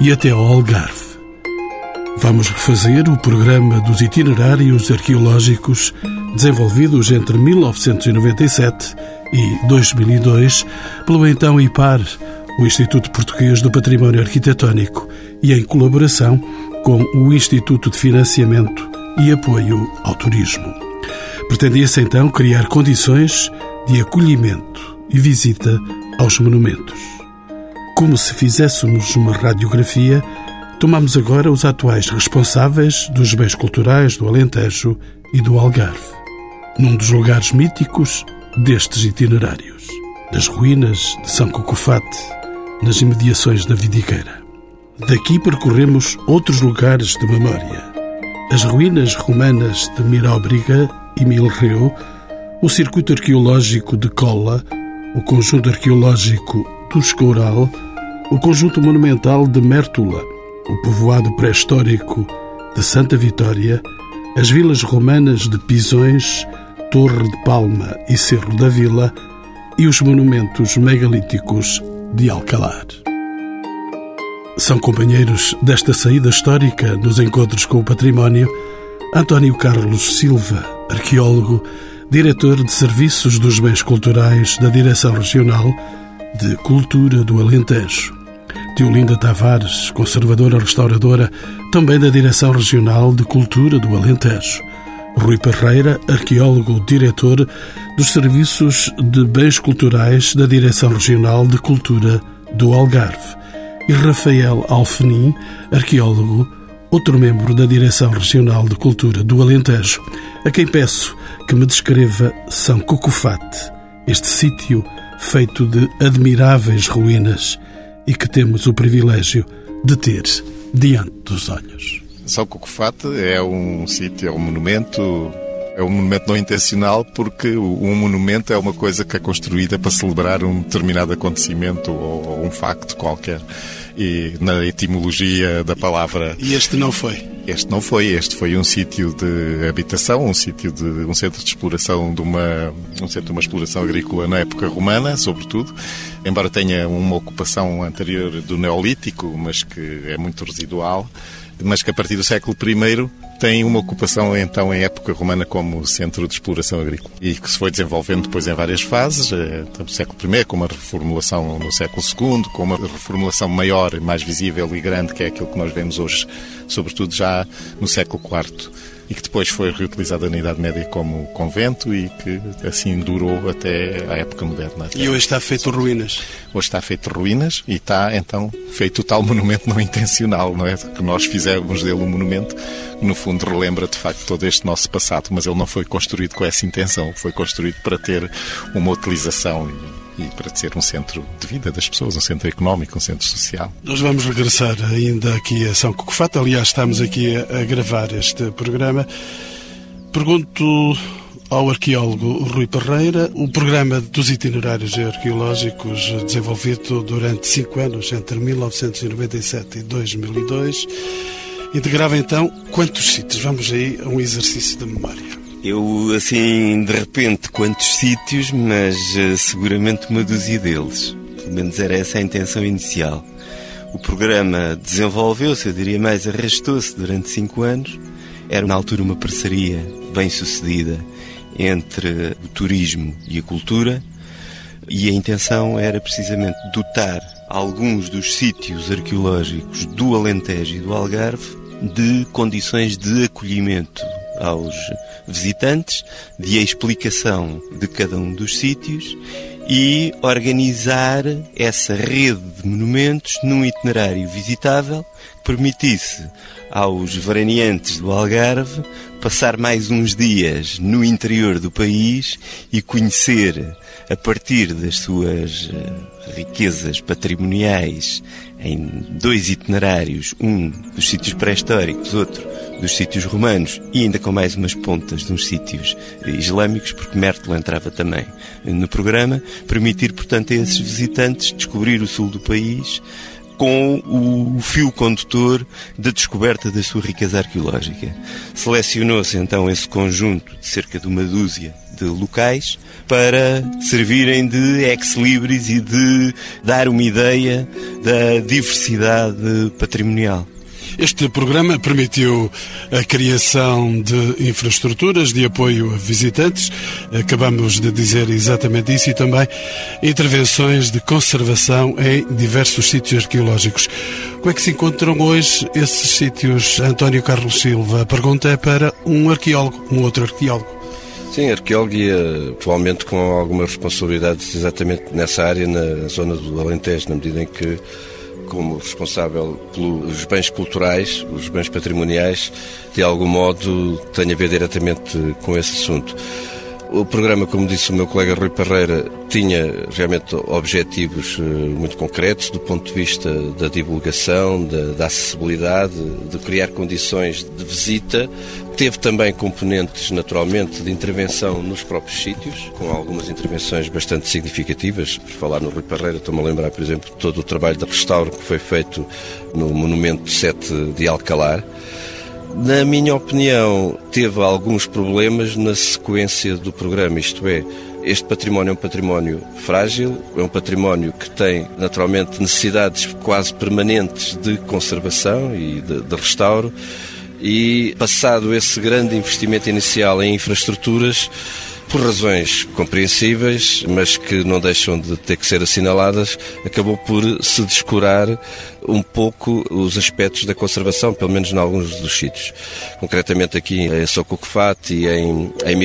e até ao Algarve. Vamos refazer o programa dos itinerários arqueológicos desenvolvidos entre 1997 e 2002 pelo então IPAR, o Instituto Português do Património Arquitetónico, e em colaboração com o Instituto de Financiamento e Apoio ao Turismo. Pretendia-se então criar condições de acolhimento e visita aos monumentos. Como se fizéssemos uma radiografia, tomamos agora os atuais responsáveis dos bens culturais do Alentejo e do Algarve, num dos lugares míticos destes itinerários, das ruínas de São Cocofate, nas imediações da Vidigueira. Daqui percorremos outros lugares de memória. As ruínas romanas de Miróbriga e Milreu, o circuito arqueológico de Cola, o conjunto arqueológico Escoural, o conjunto monumental de Mértula, o povoado pré-histórico de Santa Vitória, as vilas romanas de Pisões, Torre de Palma e Cerro da Vila e os monumentos megalíticos de Alcalar. São companheiros desta saída histórica nos encontros com o património António Carlos Silva, arqueólogo, diretor de Serviços dos Bens Culturais da Direção Regional de Cultura do Alentejo. Teolinda Tavares, conservadora restauradora, também da Direção Regional de Cultura do Alentejo. Rui Parreira, arqueólogo, diretor dos Serviços de Bens Culturais da Direção Regional de Cultura do Algarve. E Rafael Alfenim, arqueólogo, outro membro da Direção Regional de Cultura do Alentejo, a quem peço que me descreva São Cocofate, este sítio feito de admiráveis ruínas e que temos o privilégio de ter diante dos olhos. São Cocofate é um sítio, é um monumento, é um monumento não intencional porque um monumento é uma coisa que é construída para celebrar um determinado acontecimento ou um facto qualquer. E na etimologia da palavra. E este não foi? Este não foi, este foi um sítio de habitação, um sítio de um centro de exploração de uma um centro de uma exploração agrícola na época romana, sobretudo, embora tenha uma ocupação anterior do neolítico, mas que é muito residual, mas que a partir do século I tem uma ocupação então em época romana como centro de exploração agrícola. E que se foi desenvolvendo depois em várias fases, eh, no século I, com uma reformulação no século II, com uma reformulação maior, mais visível e grande, que é aquilo que nós vemos hoje, sobretudo já no século IV e que depois foi reutilizada na Idade Média como convento e que assim durou até a época moderna. E hoje está feito ruínas? Hoje está feito ruínas e está então feito o tal monumento não intencional, não é? Que nós fizemos dele um monumento que no fundo relembra de facto todo este nosso passado, mas ele não foi construído com essa intenção, foi construído para ter uma utilização e para ser um centro de vida das pessoas, um centro económico, um centro social. Nós vamos regressar ainda aqui a São Cocofate, aliás, estamos aqui a, gravar este programa. Pergunto ao arqueólogo Rui Parreira, o programa dos itinerários arqueológicos desenvolvido durante cinco anos, entre 1997 e 2002, integrava então quantos sítios? Vamos aí a um exercício de memória. Eu, assim, de repente, quantos sítios, mas uh, seguramente uma dúzia deles. Pelo menos era essa a intenção inicial. O programa desenvolveu-se, eu diria mais, arrastou-se durante cinco anos. Era, na altura, uma parceria bem sucedida entre o turismo e a cultura, e a intenção era precisamente dotar alguns dos sítios arqueológicos do Alentejo e do Algarve de condições de acolhimento aos visitantes, de explicação de cada um dos sítios e organizar essa rede de monumentos num itinerário visitável que permitisse aos veraneantes do Algarve passar mais uns dias no interior do país e conhecer, a partir das suas eh, riquezas patrimoniais, em dois itinerários, um dos sítios pré-históricos, outro dos sítios romanos e ainda com mais umas pontas de uns sítios islâmicos, porque Mértola entrava também no programa, permitir, portanto, a esses visitantes descobrir o sul do país, com o fio condutor da descoberta da sua riqueza arqueológica. Selecionou-se então esse conjunto de cerca de uma dúzia de locais para servirem de ex-libris e de dar uma ideia da diversidade patrimonial. Este programa permitiu a criação de infraestruturas de apoio a visitantes, acabamos de dizer exatamente isso, e também intervenções de conservação em diversos sítios arqueológicos. Como é que se encontram hoje esses sítios, António Carlos Silva? A pergunta é para um arqueólogo, um outro arqueólogo. Sim, arqueólogo e atualmente com algumas responsabilidades exatamente nessa área, na zona do Alentejo, na medida em que como responsável pelos bens culturais, os bens patrimoniais, de algum modo tem a ver diretamente com esse assunto. O programa, como disse o meu colega Rui Parreira, tinha realmente objetivos eh, muito concretos do ponto de vista da divulgação, da, da acessibilidade, de criar condições de visita. Teve também componentes, naturalmente, de intervenção nos próprios sítios, com algumas intervenções bastante significativas. Por falar no Rui Parreira, estou-me a lembrar, por exemplo, todo o trabalho de restauro que foi feito no Monumento 7 de Alcalar. Na minha opinião, teve alguns problemas na sequência do programa, isto é, este património é um património frágil, é um património que tem naturalmente necessidades quase permanentes de conservação e de, de restauro. E passado esse grande investimento inicial em infraestruturas, por razões compreensíveis, mas que não deixam de ter que ser assinaladas, acabou por se descurar um pouco os aspectos da conservação, pelo menos em alguns dos sítios. Concretamente aqui em Socucufate e em, em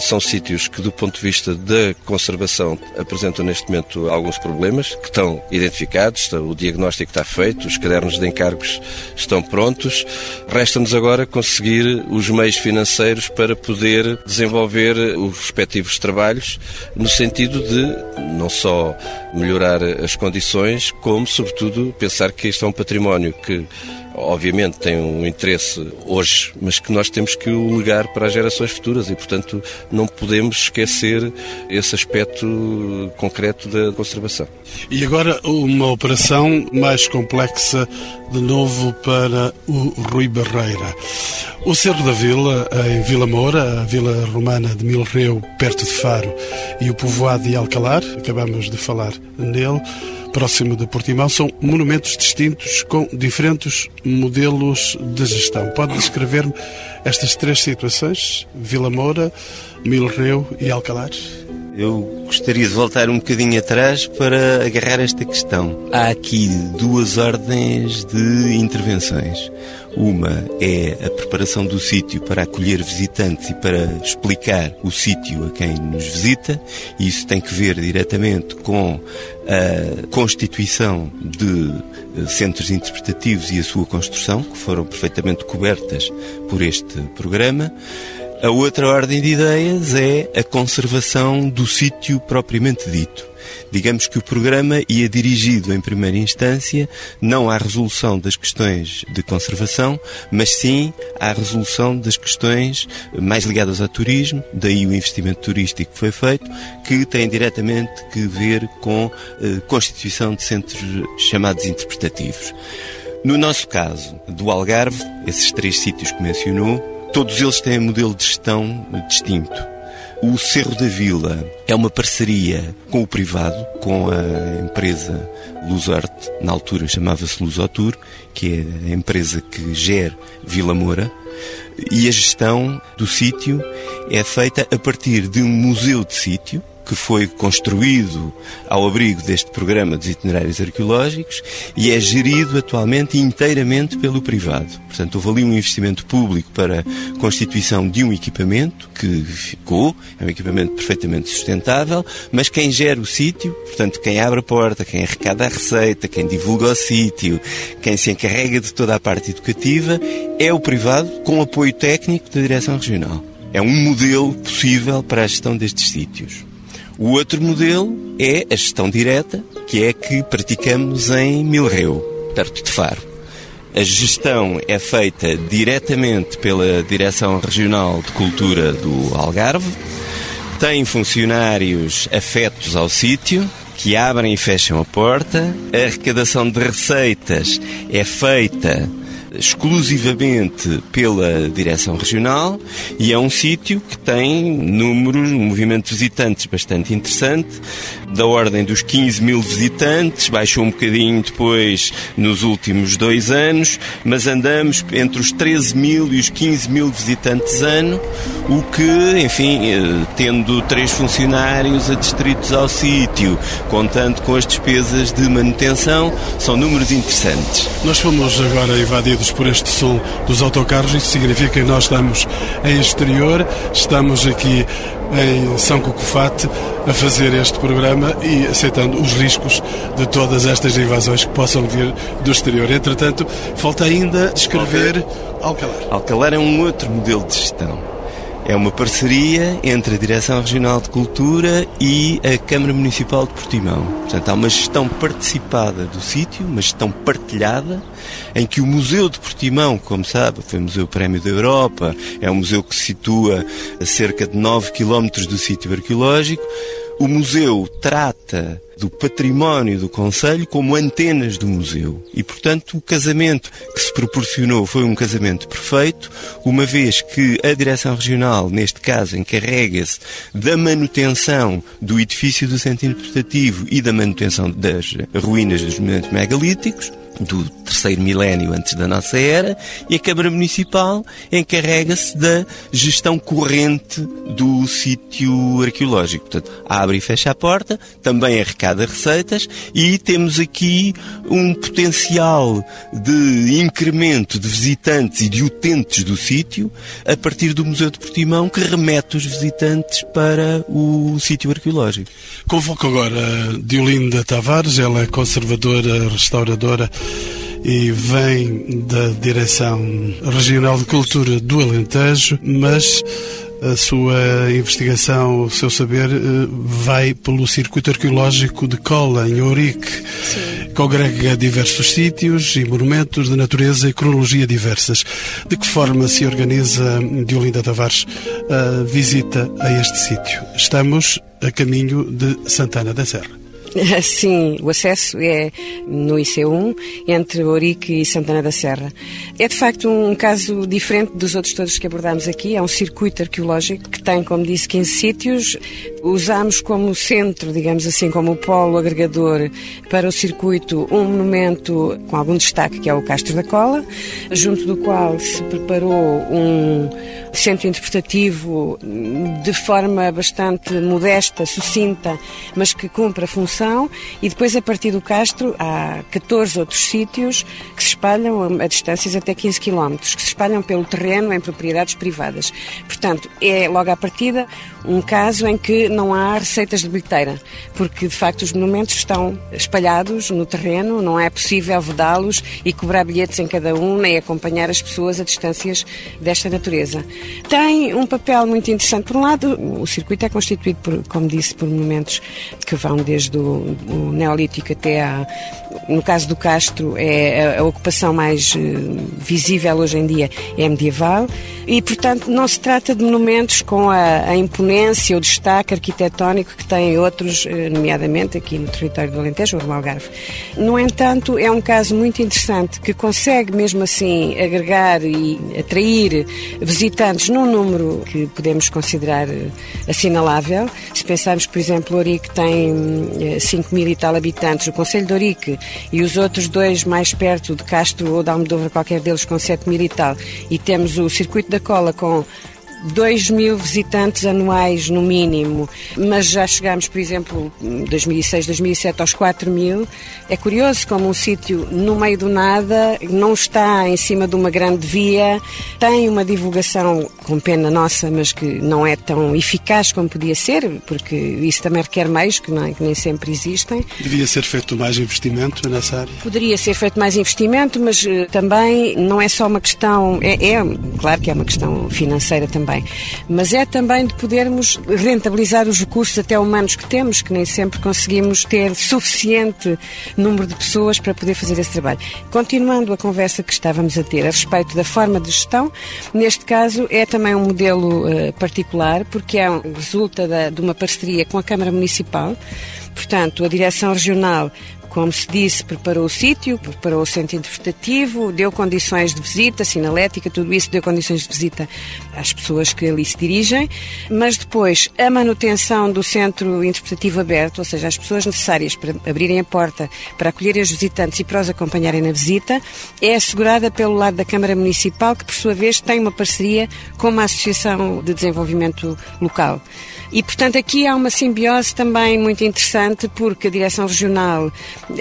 são sítios que do ponto de vista da conservação apresentam neste momento alguns problemas, que estão identificados, o diagnóstico está feito, os cadernos de encargos estão prontos. Resta-nos agora conseguir os meios financeiros para poder desenvolver os respectivos trabalhos no sentido de não só melhorar as condições, como sobretudo pensar que este é um património que obviamente tem um interesse hoje, mas que nós temos que o legar para as gerações futuras e, portanto, não podemos esquecer esse aspecto concreto da conservação. E agora uma operação mais complexa, de novo para o Rui Barreira. O Cerro da Vila, em Vila Moura, a vila romana de Milreu, perto de Faro, e o povoado de Alcalar, acabamos de falar nele, próximo de Portimão, são monumentos distintos com diferentes modelos de gestão. Pode descrever-me estas três situações? Vila Moura, Milreu e Alcalar? Eu gostaria de voltar um bocadinho atrás para agarrar esta questão. Há aqui duas ordens de intervenções. Uma é a preparação do sítio para acolher visitantes e para explicar o sítio a quem nos visita, isso tem que ver diretamente com a constituição de eh, centros interpretativos e a sua construção, que foram perfeitamente cobertas por este programa. A outra ordem de ideias é a conservação do sítio propriamente dito. Digamos que o programa ia dirigido em primeira instância não à resolução das questões de conservação, mas sim à resolução das questões mais ligadas ao turismo, daí o investimento turístico que foi feito, que tem diretamente que ver com a eh, constituição de centros chamados interpretativos. No nosso caso, do Algarve, esses três sítios que mencionou, Todos eles têm um modelo de gestão distinto. O Cerro da Vila é uma parceria com o privado, com a empresa Luzarte, na altura chamava-se Luzotur, que é a empresa que gera Vila Moura, e a gestão do sítio é feita a partir de um museu de sítio, que foi construído ao abrigo deste programa dos itinerários arqueológicos e é gerido atualmente inteiramente pelo privado. Portanto, houve ali um investimento público para a constituição de um equipamento que ficou, é um equipamento perfeitamente sustentável, mas quem gera o sítio, portanto, quem abre a porta, quem arrecada a receita, quem divulga o sítio, quem se encarrega de toda a parte educativa, é o privado com apoio técnico da Direção Regional. É um modelo possível para a gestão destes sítios. O outro modelo é a gestão direta, que é a que praticamos em Milreu, perto de Faro. A gestão é feita diretamente pela Direção Regional de Cultura do Algarve, tem funcionários afetos ao sítio, que abrem e fecham a porta, a arrecadação de receitas é feita exclusivamente pela direção regional e é um sítio que tem números, um movimento de visitantes bastante interessante, da ordem dos 15 mil visitantes, baixou um bocadinho depois nos últimos dois anos, mas andamos entre os 13 mil e os 15 mil visitantes ano, o que, enfim, eh, tendo três funcionários adstritos ao sítio, contando com as despesas de manutenção, são números interessantes. Nós fomos agora invadidos por este som dos autocarros, isso significa que nós estamos em exterior, estamos aqui em São Cocofate a fazer este programa e aceitando os riscos de todas estas invasões que possam vir do exterior. Entretanto, falta ainda descrever Alcalar. Alcalar é um outro modelo de gestão. É uma parceria entre a Direção Regional de Cultura e a Câmara Municipal de Portimão. Portanto, há uma gestão participada do sítio, uma gestão partilhada, em que o Museu de Portimão, como sabe, foi Museu Prémio da Europa, é um museu que se situa a cerca de 9 km do sítio arqueológico. O museu trata do património do Conselho como antenas do museu. E, portanto, o casamento que se proporcionou foi um casamento perfeito, uma vez que a Direção Regional, neste caso, encarrega-se da manutenção do edifício do centro interpretativo e da manutenção das ruínas dos monumentos megalíticos, do terceiro milénio antes da nossa era, e a Câmara Municipal encarrega-se da gestão corrente do sítio arqueológico. Portanto, abre e fecha a porta, também arrecada receitas e temos aqui um potencial de incremento de visitantes e de utentes do sítio a partir do Museu de Portimão que remete os visitantes para o sítio arqueológico. Convoco agora Diolinda Tavares, ela é conservadora, restauradora e vem da Direção Regional de Cultura do Alentejo, mas a sua investigação, o seu saber, eh, vai pelo circuito arqueológico de Cola, em Ourique. Sim. Congrega diversos sítios e monumentos de natureza e cronologia diversas. De que forma se organiza, Diolinda Tavares, a visita a este sítio? Estamos a caminho de Santana da Serra. Sim, o acesso é no IC1, entre Ourique e Santana da Serra. É de facto um caso diferente dos outros todos que abordámos aqui. É um circuito arqueológico que tem, como disse, 15 sítios. Usámos como centro, digamos assim, como polo agregador para o circuito um monumento com algum destaque, que é o Castro da Cola, junto do qual se preparou um centro interpretativo de forma bastante modesta, sucinta, mas que cumpre a função. E depois, a partir do Castro, há 14 outros sítios que se espalham a distâncias até 15 km, que se espalham pelo terreno em propriedades privadas. Portanto, é logo à partida um caso em que não há receitas de bilheteira, porque de facto os monumentos estão espalhados no terreno, não é possível vedá-los e cobrar bilhetes em cada um, nem acompanhar as pessoas a distâncias desta natureza. Tem um papel muito interessante. Por um lado, o circuito é constituído, por, como disse, por monumentos que vão desde o, o Neolítico até. No caso do Castro, é a, a ocupação mais uh, visível hoje em dia é medieval e, portanto, não se trata de monumentos com a, a imponência, o destaque arquitetónico que têm outros, uh, nomeadamente aqui no território do Alentejo ou do Algarve. No entanto, é um caso muito interessante que consegue, mesmo assim, agregar e atrair visitantes num número que podemos considerar eh, assinalável. Se pensarmos, por exemplo, Ourique tem 5 eh, mil e tal habitantes, o Conselho de Ourique e os outros dois mais perto de Castro ou de Almodóvar, qualquer deles com 7 mil e tal, e temos o Circuito da Cola com 2 mil visitantes anuais no mínimo, mas já chegámos, por exemplo, em 2006, 2007 aos 4 mil. É curioso como um sítio no meio do nada, não está em cima de uma grande via, tem uma divulgação com pena nossa, mas que não é tão eficaz como podia ser, porque isso também requer meios que, não, é, que nem sempre existem. Devia ser feito mais investimento nessa área? Poderia ser feito mais investimento, mas uh, também não é só uma questão, é, é, claro que é uma questão financeira também, mas é também de podermos rentabilizar os recursos até humanos que temos, que nem sempre conseguimos ter suficiente número de pessoas para poder fazer esse trabalho. Continuando a conversa que estávamos a ter a respeito da forma de gestão, neste caso é também também um modelo uh, particular, porque é resulta da, de uma parceria com a Câmara Municipal. Portanto, a Direção Regional como se disse, preparou o sítio, preparou o centro interpretativo, deu condições de visita, sinalética, tudo isso deu condições de visita às pessoas que ali se dirigem, mas depois a manutenção do centro interpretativo aberto, ou seja, as pessoas necessárias para abrirem a porta, para acolherem os visitantes e para os acompanharem na visita, é assegurada pelo lado da Câmara Municipal, que por sua vez tem uma parceria com uma Associação de Desenvolvimento Local. E, portanto, aqui há uma simbiose também muito interessante, porque a Direção Regional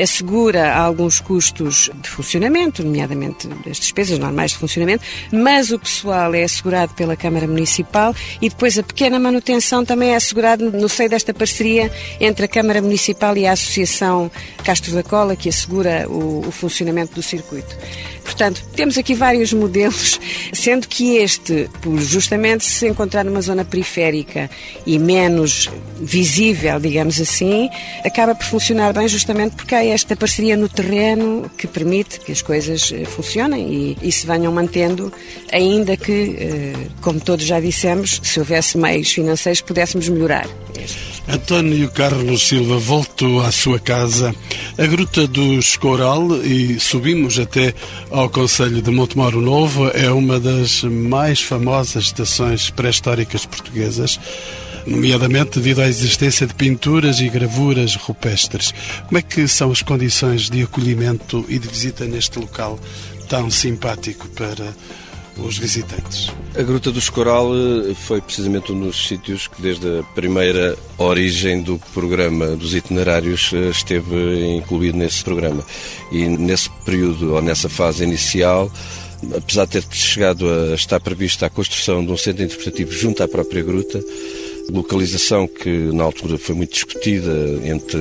assegura alguns custos de funcionamento, nomeadamente as despesas normais de funcionamento, mas o pessoal é assegurado pela Câmara Municipal e depois a pequena manutenção também é assegurada no seio desta parceria entre a Câmara Municipal e a Associação Castro da Cola, que assegura o, o funcionamento do circuito. Portanto, temos aqui vários modelos, sendo que este, por justamente se encontrar numa zona periférica e menos visível, digamos assim, acaba por funcionar bem justamente porque há esta parceria no terreno que permite que as coisas eh, funcionem e, e se venham mantendo, ainda que, eh, como todos já dissemos, se houvesse meios financeiros, pudéssemos melhorar. António Carlos Silva voltou à sua casa, a Gruta do Escoral, e subimos até ao Conselho de Montemoro Novo. É uma das mais famosas estações pré-históricas portuguesas, nomeadamente devido à existência de pinturas e gravuras rupestres. Como é que são as condições de acolhimento e de visita neste local tão simpático para os visitantes. A Gruta do Escoral eh, foi precisamente um dos sítios que, desde a primeira origem do programa dos itinerários, eh, esteve incluído nesse programa. E nesse período, ou nessa fase inicial, apesar de ter chegado a estar prevista a construção de um centro interpretativo junto à própria gruta, localização que na altura foi muito discutida entre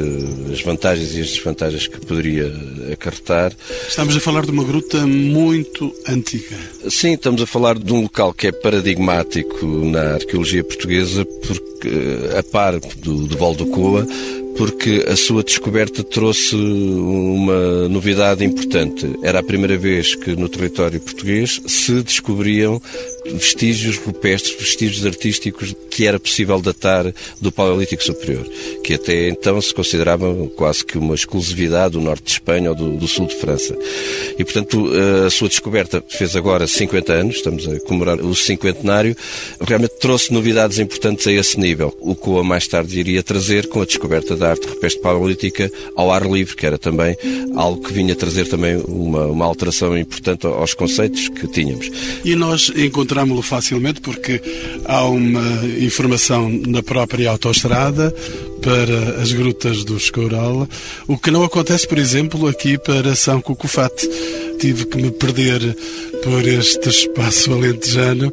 as vantagens e as desvantagens que poderia acarretar. Estamos a falar de uma gruta muito antiga. Sim, estamos a falar de um local que é paradigmático na arqueologia portuguesa, porque a par do, do Val do Coa, porque a sua descoberta trouxe uma novidade importante. Era a primeira vez que no território português se descobriam vestígios rupestres, vestígios artísticos que era possível datar do Paleolítico Superior, que até então se consideravam quase que uma exclusividade do norte de Espanha ou do, do sul de França. E, portanto, eh, a sua descoberta fez agora 50 anos, estamos a comemorar o cinquentenário, realmente trouxe novidades importantes a esse nível. O COA mais tarde iria trazer com a descoberta da arte rupestre paleolítica ao ar livre, que era também algo que vinha trazer também uma, uma alteração importante aos conceitos que tínhamos. E nós encontramos-lo facilmente porque há uma informação na própria autoestrada para as grutas do Escoural, o que não acontece, por exemplo, aqui para São Cucufate. Tive que me perder por este espaço alentejano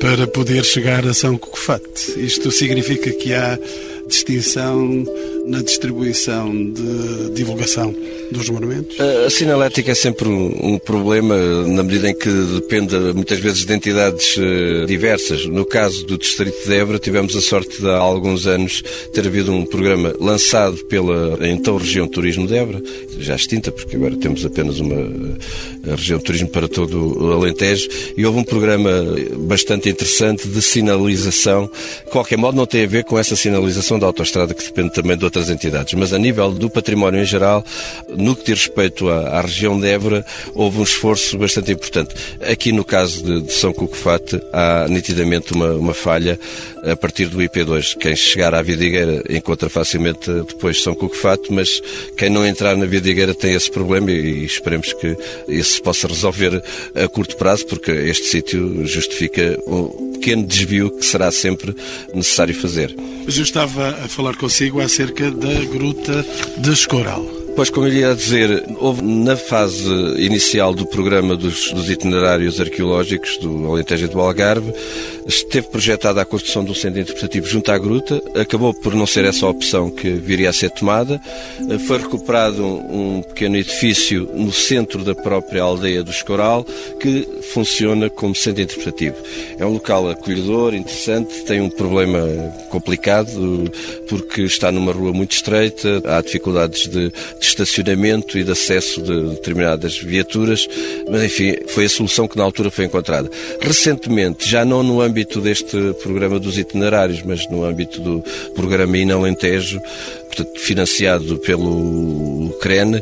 para poder chegar a São Cucufate. Isto significa que há distinção na distribuição de divulgação dos monumentos? A sinalética é sempre um, problema na medida em que depende muitas vezes de entidades uh, diversas. No caso do Distrito de Évora, tivemos a sorte de há alguns anos ter havido um programa lançado pela então região turismo de Évora, já extinta, porque agora temos apenas uma região de turismo para todo o Alentejo, e houve um programa bastante interessante de sinalização. De qualquer modo, não tem a ver com essa sinalização da autoestrada que depende também de outras entidades, mas a nível do património em geral, no que diz respeito à, à região de Évora, houve um esforço bastante importante. Aqui no caso de, de São Cucufate, há nitidamente uma, uma, falha a partir do IP2. Quem chegar à Vidigueira encontra facilmente depois São Cucufate, mas quem não entrar na Higueira tem esse problema e esperemos que esse se possa resolver a curto prazo, porque este sítio justifica o pequeno desvio que será sempre necessário fazer. Mas eu estava a falar consigo acerca da Gruta de Escoral. Pois, como eu ia dizer, houve na fase inicial do programa dos, dos itinerários arqueológicos do Alentejo e do Algarve, esteve projetada a construção de um centro interpretativo junto à gruta, acabou por não ser essa a opção que viria a ser tomada, foi recuperado um pequeno edifício no centro da própria aldeia do Escoral, que funciona como centro interpretativo. É um local acolhedor, interessante, tem um problema complicado, porque está numa rua muito estreita, há dificuldades de de estacionamento e de acesso de determinadas viaturas, mas enfim, foi a solução que na altura foi encontrada. Recentemente, já não no âmbito deste programa dos itinerários, mas no âmbito do programa Inalentejo, portanto, financiado pelo CREN,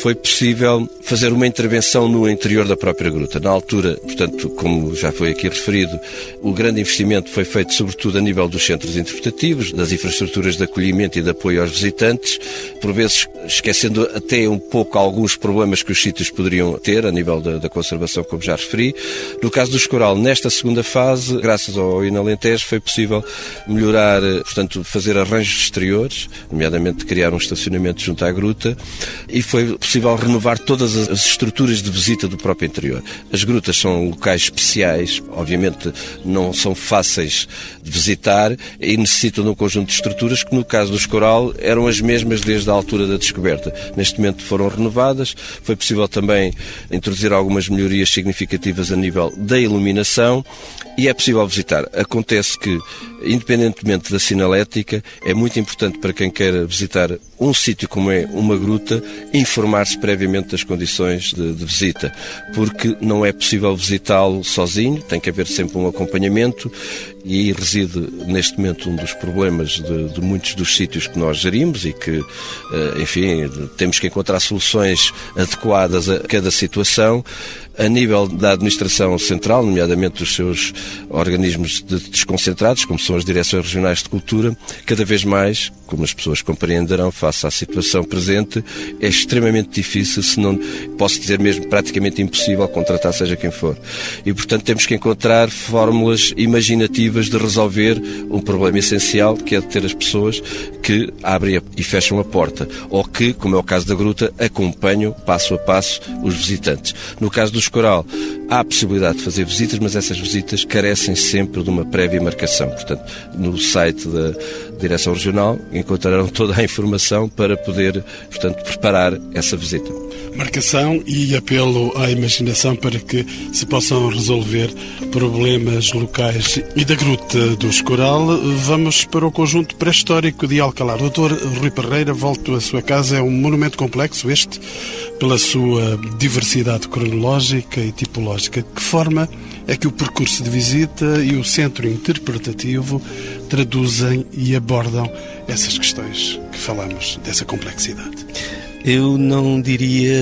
foi possível fazer uma intervenção no interior da própria gruta. Na altura, portanto, como já foi aqui referido, o grande investimento foi feito sobretudo a nível dos centros interpretativos, das infraestruturas de acolhimento e de apoio aos visitantes, por vezes esquecendo até um pouco alguns problemas que os sítios poderiam ter a nível da, da conservação, como já referi. No caso do Escoral, nesta segunda fase, graças ao Inalentejo, foi possível melhorar, portanto, fazer arranjos exteriores, nomeadamente criar um estacionamento junto à gruta, e foi possível renovar todas as estruturas de visita do próprio interior. As grutas são locais especiais, obviamente não são fáceis de visitar e necessitam de um conjunto de estruturas que, no caso do Escoral, eram as mesmas desde a altura da descoberta. Neste momento foram renovadas, foi possível também introduzir algumas melhorias significativas a nível da iluminação e é possível visitar. Acontece que, independentemente da sinalética, é muito importante para quem quer visitar um sítio como é uma gruta, informar-se previamente das condições de, de visita, porque não é possível visitá-lo sozinho, tem que haver sempre um acompanhamento e aí reside neste momento um dos problemas de, de muitos dos sítios que nós gerimos e que, eh, enfim, temos que encontrar soluções adequadas a cada situação. A nível da administração central, nomeadamente dos seus organismos desconcentrados, como são as direções regionais de cultura, cada vez mais, como as pessoas compreenderão, face à situação presente, é extremamente difícil, se não posso dizer mesmo praticamente impossível, contratar seja quem for. E, portanto, temos que encontrar fórmulas imaginativas de resolver um problema essencial, que é de ter as pessoas que abrem e fecham a porta, ou que, como é o caso da gruta, acompanham passo a passo os visitantes. No caso dos Coral, há a possibilidade de fazer visitas, mas essas visitas carecem sempre de uma prévia marcação. Portanto, no site da Direção Regional encontrarão toda a informação para poder, portanto, preparar essa visita. Marcação e apelo à imaginação para que se possam resolver problemas locais. E da Gruta do Escoral, vamos para o conjunto pré-histórico de Alcalar. Doutor Rui Pereira, volto à sua casa. É um monumento complexo este, pela sua diversidade cronológica e tipológica. De que forma é que o percurso de visita e o centro interpretativo traduzem e abordam essas questões que falamos, dessa complexidade? Eu não diria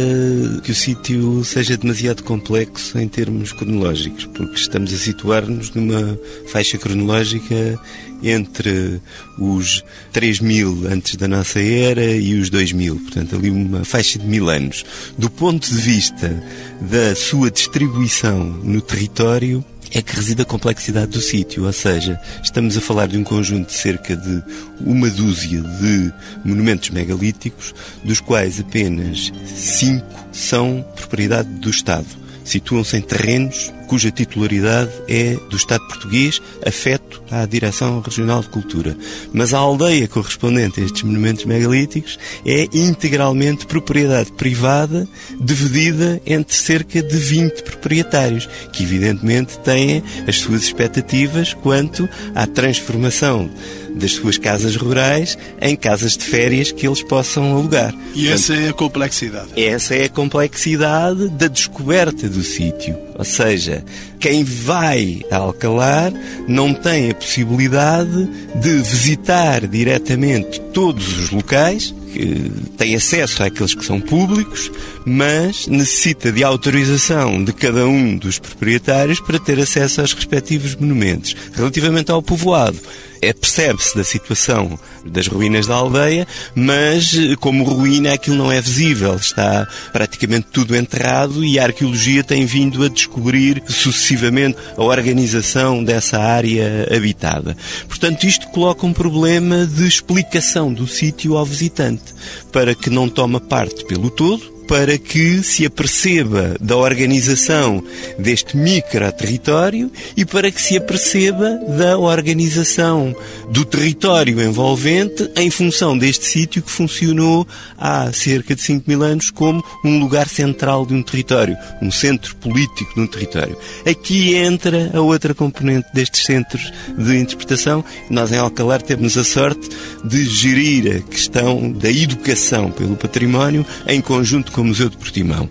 que o sítio seja demasiado complexo em termos cronológicos, porque estamos a situar-nos numa faixa cronológica entre os 3000 antes da nossa era e os 2000, portanto, ali uma faixa de mil anos. Do ponto de vista da sua distribuição no território, é que reside a complexidade do sítio, ou seja, estamos a falar de um conjunto de cerca de uma dúzia de monumentos megalíticos, dos quais apenas cinco são propriedade do Estado. Situam-se em terrenos cuja titularidade é do Estado português, afeto à Direção Regional de Cultura. Mas a aldeia correspondente a estes monumentos megalíticos é integralmente propriedade privada, dividida entre cerca de 20 proprietários, que evidentemente têm as suas expectativas quanto à transformação das suas casas rurais em casas de férias que eles possam alugar. E essa Portanto, é a complexidade. Essa é a complexidade da descoberta do sítio. Ou seja, quem vai a Alcalar não tem a possibilidade de visitar diretamente todos os locais, que tem acesso àqueles que são públicos, mas necessita de autorização de cada um dos proprietários para ter acesso aos respectivos monumentos. Relativamente ao povoado, É, percebe-se da situação das ruínas da aldeia, mas como ruína aquilo não é visível, está praticamente tudo enterrado e a arqueologia tem vindo a descobrir sucessivamente a organização dessa área habitada. Portanto, isto coloca um problema de explicação do sítio ao visitante, para que não toma parte pelo todo, para que se aperceba da organização deste micro-território e para que se aperceba da organização do território envolvente em função deste sítio que funcionou há cerca de 5 mil anos como um lugar central de um território, um centro político de um território. Aqui entra a outra componente destes centros de interpretação. Nós em Alcalar temos a sorte de gerir a questão da educação pelo património em conjunto com o Museu de Portimão.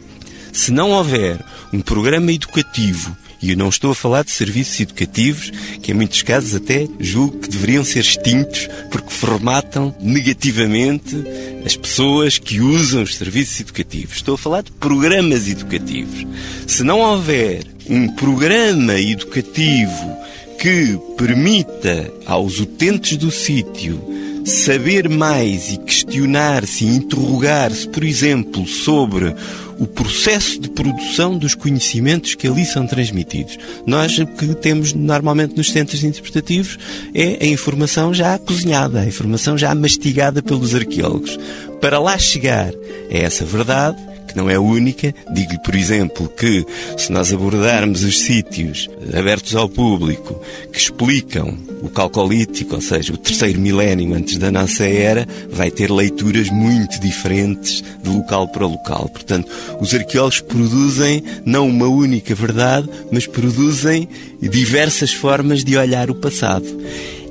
Se não houver um programa educativo e eu não estou a falar de serviços educativos, que em muitos casos até julgo que deveriam ser extintos porque formatam negativamente as pessoas que usam os serviços educativos. Estou a falar de programas educativos. Se não houver um programa educativo que permita aos utentes do sítio saber mais e questionar-se e interrogar-se, por exemplo, sobre o processo de produção dos conhecimentos que ali são transmitidos. Nós o que temos normalmente nos centros interpretativos é a informação já cozinhada, a informação já mastigada pelos arqueólogos. Para lá chegar a essa verdade, que não é única. Digo-lhe, por exemplo, que se nós abordarmos os sítios abertos ao público que explicam o calcolítico, ou seja, o terceiro milénio antes da nossa era, vai ter leituras muito diferentes de local para local. Portanto, os arqueólogos produzem não uma única verdade, mas produzem diversas formas de olhar o passado.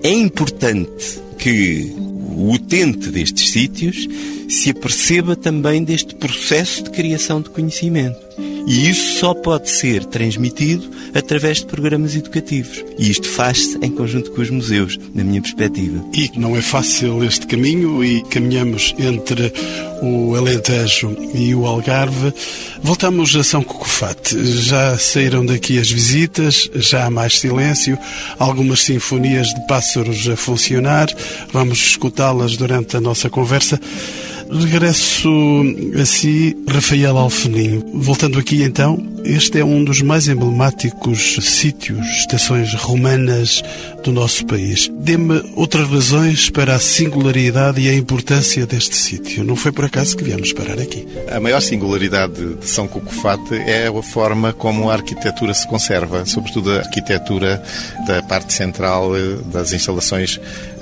É importante que o utente destes sítios se aperceba também deste processo de criação de conhecimento. E isso só pode ser transmitido através de programas educativos. E isto faz-se em conjunto com os museus, na minha perspectiva. E não é fácil este caminho e caminhamos entre o Alentejo e o Algarve. Voltamos a São Cocofate. Já saíram daqui as visitas, já há mais silêncio, algumas sinfonias de pássaros a funcionar. Vamos escutá-las durante a nossa conversa. Regresso a si, Rafael Alfenim. Voltando aqui então, este é um dos mais emblemáticos sítios, estações romanas do nosso país. Dê-me outras razões para a singularidade e a importância deste sítio. Não foi por acaso que viemos parar aqui. A maior singularidade de São Cocofate é a forma como a arquitetura se conserva, sobretudo a arquitetura da parte central eh, das instalações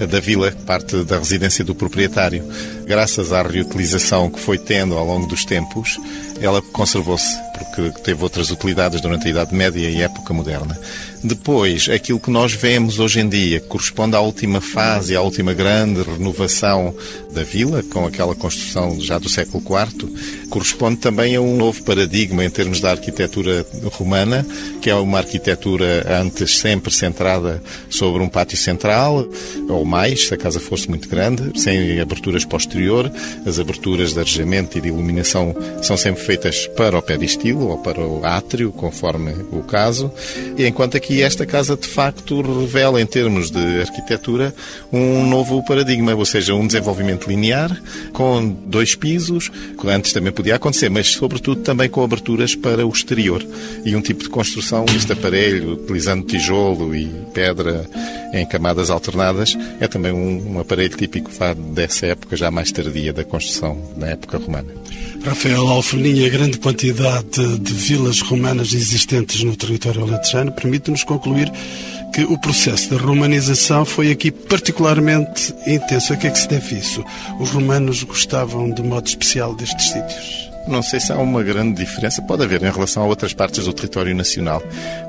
da vila, parte da residência do proprietário. Graças à reutilização que foi tendo ao longo dos tempos, ela conservou-se, porque teve outras utilidades durante a Idade Média e época moderna. Depois, aquilo que nós vemos hoje em dia corresponde à última fase, à última grande renovação da vila, com aquela construção já do século IV, corresponde também a um novo paradigma em termos da arquitetura romana, que é uma arquitetura antes sempre centrada sobre um pátio central, ou mais, se a casa fosse muito grande, sem aberturas posterior. As aberturas de arejamento e de iluminação são sempre feitas para o peristilo ou para o átrio, conforme o caso, enquanto aqui esta casa de facto revela em termos de arquitetura um novo paradigma, ou seja, um desenvolvimento linear com dois pisos, que antes também podia acontecer, mas sobretudo também com aberturas para o exterior e um tipo de construção, este aparelho utilizando tijolo e pedra em camadas alternadas, é também um, um aparelho típico dessa época já mais tardia da construção, na época romana. Rafael Alfeninha, a grande quantidade de vilas romanas existentes no território alentejano permite-nos concluir que o processo de romanização foi aqui particularmente intenso. A que é que se deve isso? Os romanos gostavam de modo especial destes sítios? Não sei se há uma grande diferença, pode haver em relação a outras partes do território nacional.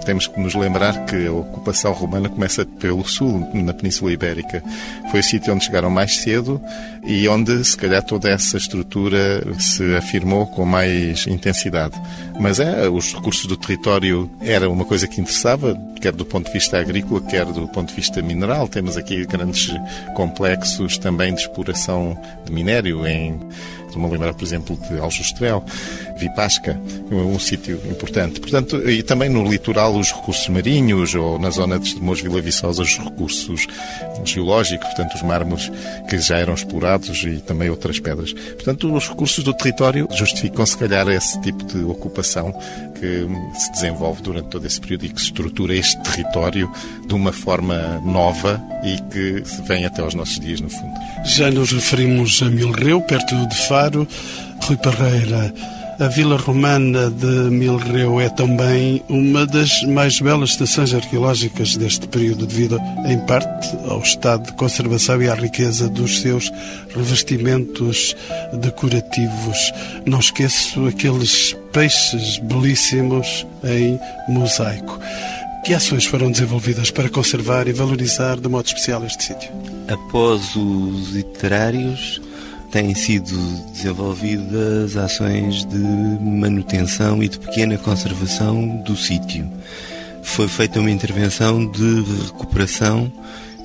Temos que nos lembrar que a ocupação romana começa pelo sul, na Península Ibérica. Foi o sítio onde chegaram mais cedo e onde, se calhar, toda essa estrutura se afirmou com mais intensidade. Mas é, os recursos do território era uma coisa que interessava, quer do ponto de vista agrícola, quer do ponto de vista mineral. Temos aqui grandes complexos também de exploração de minério em Estou-me a lembrar, por exemplo, de Aljustrel, Vipasca, um, sítio importante. Portanto, e também no litoral os recursos marinhos, ou na zona de Estremoz, Vila Viçosa, os recursos geológico, portanto, os mármores que já eram explorados e também outras pedras. Portanto, os recursos do território justificam, se calhar, esse tipo de ocupação que se desenvolve durante todo esse período e que se estrutura este território de uma forma nova e que vem até aos nossos dias, no fundo. Já nos referimos a Milreu, perto de Faro. Rui Parreira, a Vila Romana de Milreu é também uma das mais belas estações arqueológicas deste período, devido, em parte, ao estado de conservação e à riqueza dos seus revestimentos decorativos. Não esqueço aqueles peixes belíssimos em mosaico. Que ações foram desenvolvidas para conservar e valorizar de modo especial este sítio? Após os literários, têm sido desenvolvidas ações de manutenção e de pequena conservação do sítio. Foi feita uma intervenção de recuperação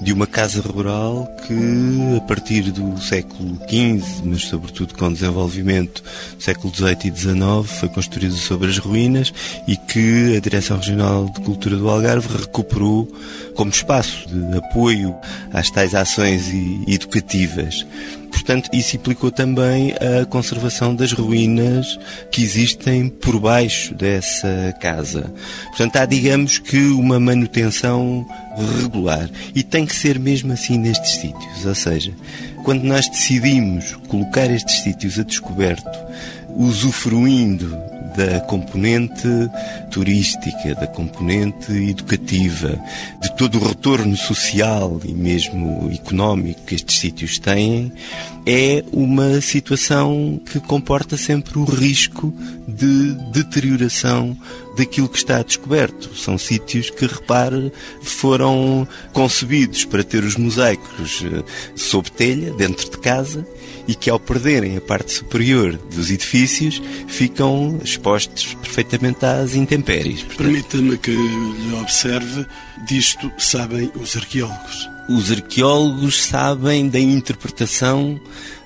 de uma casa rural que, a partir do século XV, mas sobretudo com o desenvolvimento do século XVIII e XIX, foi construída sobre as ruínas e que a Direção Regional de Cultura do Algarve recuperou como espaço de apoio às tais ações educativas. Portanto, isso implicou também a conservação das ruínas que existem por baixo dessa casa. Portanto, há, digamos que, uma manutenção regular. E tem que ser mesmo assim nestes sítios. Ou seja, quando nós decidimos colocar estes sítios a descoberto, usufruindo da componente turística, da componente educativa, de todo o retorno social e mesmo económico que estes sítios têm, é uma situação que comporta sempre o risco de deterioração daquilo que está descoberto. São sítios que, repare, foram concebidos para ter os mosaicos eh, sob telha, dentro de casa, e que ao perderem a parte superior dos edifícios ficam expostos perfeitamente às intempéries. Permita-me que lhe observe, disto sabem os arqueólogos. Os arqueólogos sabem da interpretação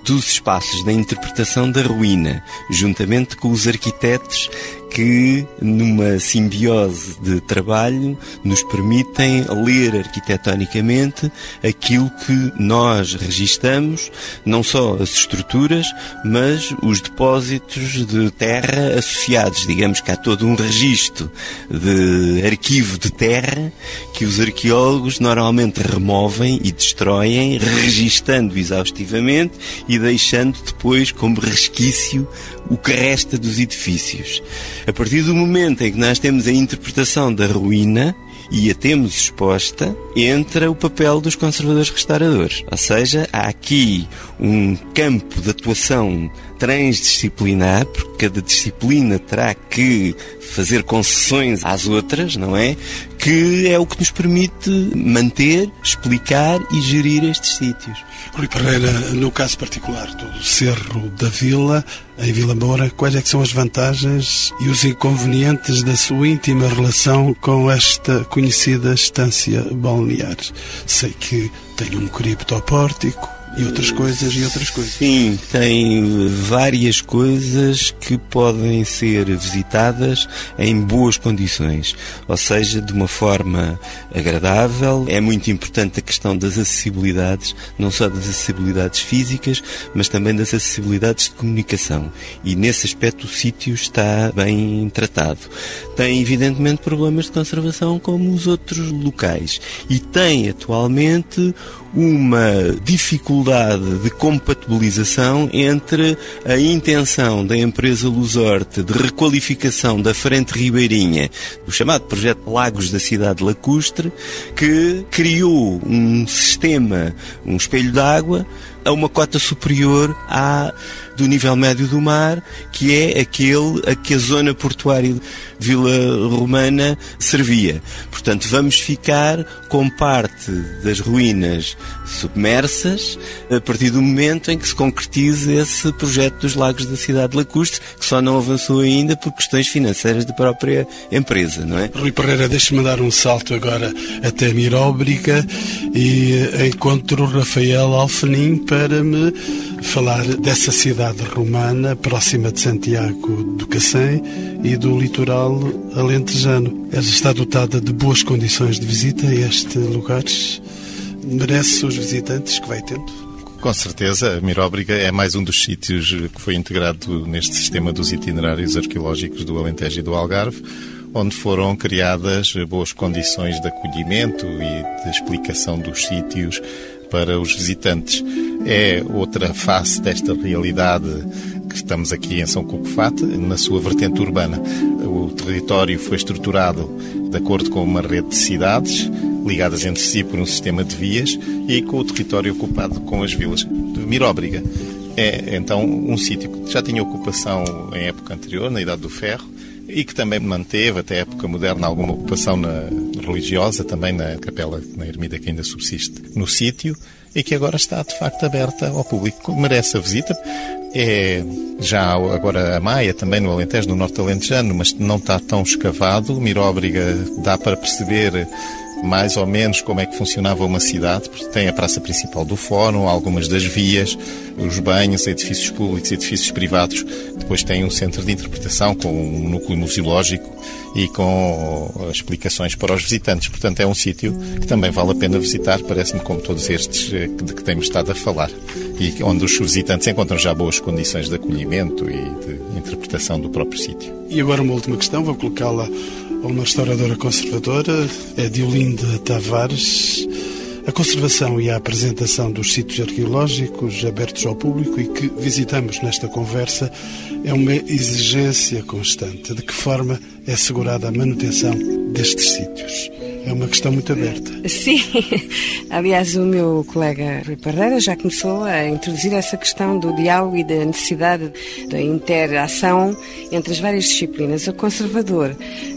dos espaços, da interpretação da ruína, juntamente com os arquitetos que, numa simbiose de trabalho, nos permitem ler arquitetonicamente aquilo que nós registamos, não só as estruturas, mas os depósitos de terra associados. Digamos que há todo um registro de arquivo de terra que os arqueólogos normalmente removem e destroem, registando exaustivamente e deixando depois como resquício o que resta dos edifícios. A partir do momento em que nós temos a interpretação da ruína, e a temos exposta, entra o papel dos conservadores restauradores. Ou seja, há aqui um campo de atuação transdisciplinar, porque cada disciplina terá que fazer concessões às outras, não é? Que é o que nos permite manter, explicar e gerir estes sítios. Rui Pereira, no caso particular do Cerro da Vila, em Vila Moura, quais é são as vantagens e os inconvenientes da sua íntima relação com esta conhecida estância balnear? Sei que tem um criptopórtico, e outras coisas e outras coisas. Sim, tem várias coisas que podem ser visitadas em boas condições, ou seja, de uma forma agradável. É muito importante a questão das acessibilidades, não só das acessibilidades físicas, mas também das acessibilidades de comunicação. E nesse aspecto o sítio está bem tratado. Tem evidentemente problemas de conservação como os outros locais e tem atualmente uma dificuldade de compatibilização entre a intenção da empresa Lusorte de requalificação da frente ribeirinha, o chamado projeto Lagos da cidade lacustre, que criou um sistema, um espelho d'água, a uma cota superior à do nível médio do mar, que é aquele a que a zona portuária de Vila Romana servia. Portanto, vamos ficar com parte das ruínas submersas a partir do momento em que se concretize esse projeto dos lagos da cidade de Lacustre, que só não avançou ainda por questões financeiras da própria empresa, não é? Rui Pereira, deixe-me dar um salto agora até Miróbriga e encontro Rafael Alfenim para me falar dessa cidade romana próxima de Santiago do Cacém e do litoral alentejano. Ela está dotada de boas condições de visita a este lugar merece os visitantes que vai tendo? Com certeza, a Miróbriga é mais um dos sítios que foi integrado neste sistema dos itinerários arqueológicos do Alentejo e do Algarve, onde foram criadas boas condições de acolhimento e de explicação dos sítios para os visitantes. É outra face desta realidade que estamos aqui em São Cucufate, na sua vertente urbana. O território foi estruturado de acordo com uma rede de cidades, ligadas entre si por um sistema de vias, e com o território ocupado com as vilas. Miróbriga é, então, um sítio que já tinha ocupação em época anterior, na Idade do Ferro, e que também manteve, até a época moderna, alguma ocupação na, religiosa, também na capela, na ermida que ainda subsiste no sítio, e que agora está, de facto, aberta ao público. Merece a visita. É já agora a Maia, também no Alentejo, no Norte Alentejano, mas não está tão escavado. Miróbriga dá para perceber mais ou menos como é que funcionava uma cidade, porque tem a praça principal do fórum, algumas das vias, os banhos, edifícios públicos, edifícios privados. Depois tem um centro de interpretação com um núcleo museológico e com explicações para os visitantes. Portanto, é um sítio que também vale a pena visitar, parece-me como todos estes eh, de que temos estado a falar. E onde os visitantes encontram já boas condições de acolhimento e de interpretação do próprio sítio. E agora uma última questão, vou colocá-la uma restauradora conservadora, é Diolinda Tavares. A conservação e a apresentação dos sítios arqueológicos abertos ao público e que visitamos nesta conversa é uma exigência constante. De que forma é assegurada a manutenção destes sítios? É uma questão muito aberta. Sim. Aliás, o meu colega Rui Parreira já começou a introduzir essa questão do diálogo e da necessidade da interação entre as várias disciplinas. O conservador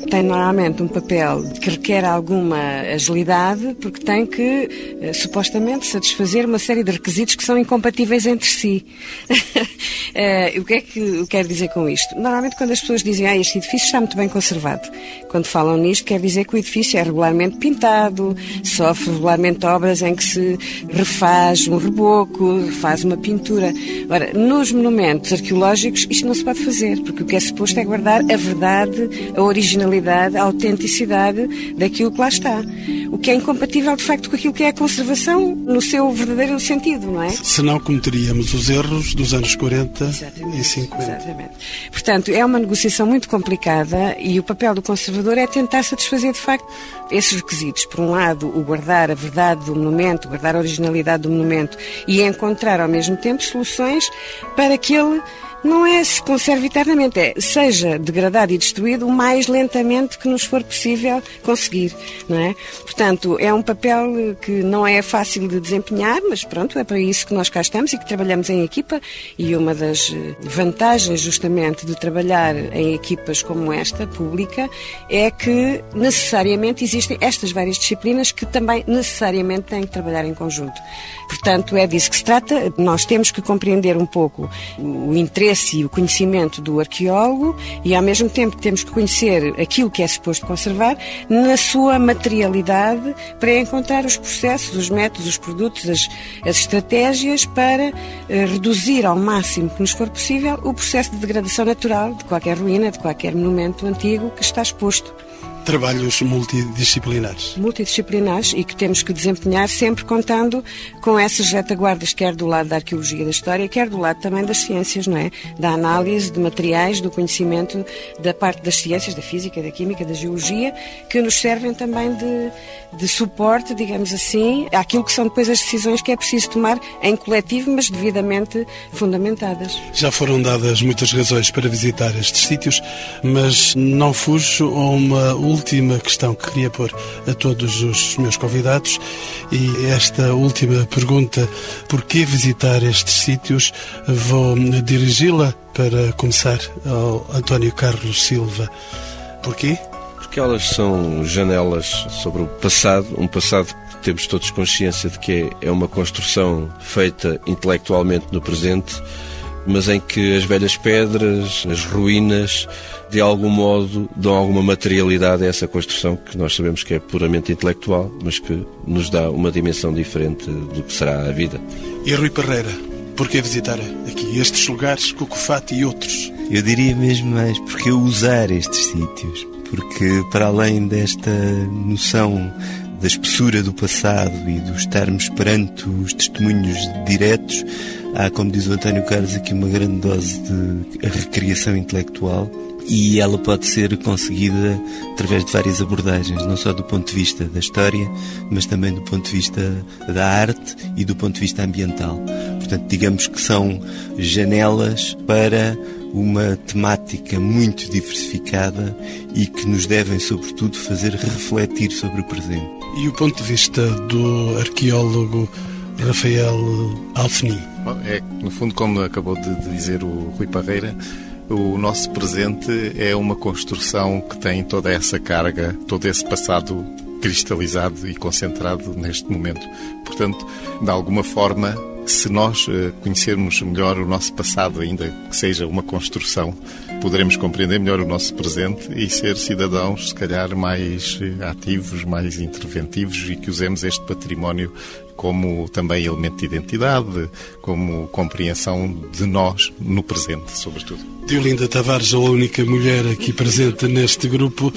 tem normalmente um papel que requer alguma agilidade, porque tem que, eh, supostamente, satisfazer uma série de requisitos que são incompatíveis entre si. Eh, o que é que eu quero dizer com isto? Normalmente, quando as pessoas dizem ah, este edifício está muito bem conservado, quando falam nisto, quer dizer que o edifício é regularmente pintado, sofre regularmente obras em que se refaz um reboco, refaz uma pintura. Ora, nos monumentos arqueológicos, isto não se pode fazer, porque o que é suposto é guardar a verdade, a originalidade, a autenticidade daquilo que lá está. O que é incompatível, de facto, com aquilo que é a conservação no seu verdadeiro sentido, não é? Senão cometeríamos os erros dos anos 40 exatamente, e 50. Exatamente. Portanto, é uma negociação muito complicada e o papel do conservador é tentar satisfazer, de facto, esses requisitos. Por um lado, o guardar a verdade do monumento, guardar a originalidade do monumento e encontrar, ao mesmo tempo, soluções para que ele não é se conserve eternamente, é seja degradado e destruído o mais lentamente que nos for possível conseguir, não é? Portanto, é um papel que não é fácil de desempenhar, mas pronto, é para isso que nós cá estamos e que trabalhamos em equipa e uma das vantagens justamente de trabalhar em equipas como esta, pública, é que necessariamente existem estas várias disciplinas que também necessariamente têm que trabalhar em conjunto. Portanto, é disso que se trata. Nós temos que compreender um pouco o interesse o conhecimento do arqueólogo e, ao mesmo tempo, temos que conhecer aquilo que é suposto conservar na sua materialidade para encontrar os processos, os métodos, os produtos, as, as estratégias para eh, reduzir ao máximo que nos for possível o processo de degradação natural de qualquer ruína, de qualquer monumento antigo que está exposto trabalhos multidisciplinares. Multidisciplinares e que temos que desempenhar sempre contando com essas retaguardas, quer do lado da arqueologia da história, quer do lado também das ciências, não é? Da análise de materiais, do conhecimento da parte das ciências, da física, da química, da geologia, que nos servem também de, de suporte, digamos assim, àquilo que são depois as decisões que é preciso tomar em coletivo, mas devidamente fundamentadas. Já foram dadas muitas razões para visitar estes sítios, mas não fujo a uma última questão que queria pôr a todos os meus convidados e esta última pergunta, por que visitar estes sítios? Vou dirigi-la para começar ao António Carlos Silva. Porquê? Porque elas são janelas sobre o passado, um passado que temos todos consciência de que é uma construção feita intelectualmente no presente, mas em que as velhas pedras, as ruínas, de algum modo dão alguma materialidade a essa construção que nós sabemos que é puramente intelectual, mas que nos dá uma dimensão diferente do que será a vida. E Rui Parreira, por que visitar aqui estes lugares, Cucufate e outros? Eu diria mesmo mais, porque usar estes sítios? Porque para além desta noção da espessura do passado e do estarmos perante os testemunhos diretos, há, como diz o António Carlos, aqui uma grande dose de recriação intelectual e ela pode ser conseguida através de várias abordagens, não só do ponto de vista da história, mas também do ponto de vista da arte e do ponto de vista ambiental. Portanto, digamos que são janelas para uma temática muito diversificada e que nos devem, sobretudo, fazer refletir sobre o presente. E o ponto de vista do arqueólogo Rafael Alfeni? É, no fundo, como acabou de dizer o Rui Parreira, o nosso presente é uma construção que tem toda essa carga, todo esse passado cristalizado e concentrado neste momento. Portanto, de alguma forma, se nós eh, conhecermos melhor o nosso passado, ainda que seja uma construção, poderemos compreender melhor o nosso presente e ser cidadãos, se calhar, mais eh, ativos, mais interventivos e que usemos este património como também elemento de identidade, como compreensão de nós no presente, sobretudo. Diolinda Tavares, a única mulher aqui presente neste grupo,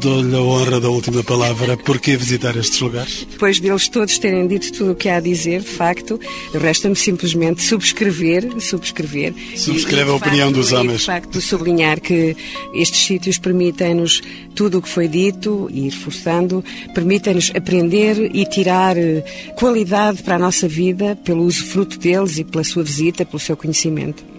dou-lhe a honra da última palavra. Por que visitar estes lugares? Depois deles todos terem dito tudo o que há a dizer, de facto, resta-me simplesmente subscrever, subscrever. Subscreve a opinião facto, dos homens. de facto, sublinhar que estes sítios permitem-nos tudo o que foi dito e ir reforçando, permitem-nos aprender e tirar eh, qualidade para a nossa vida pelo uso fruto deles e pela sua visita, pelo seu conhecimento.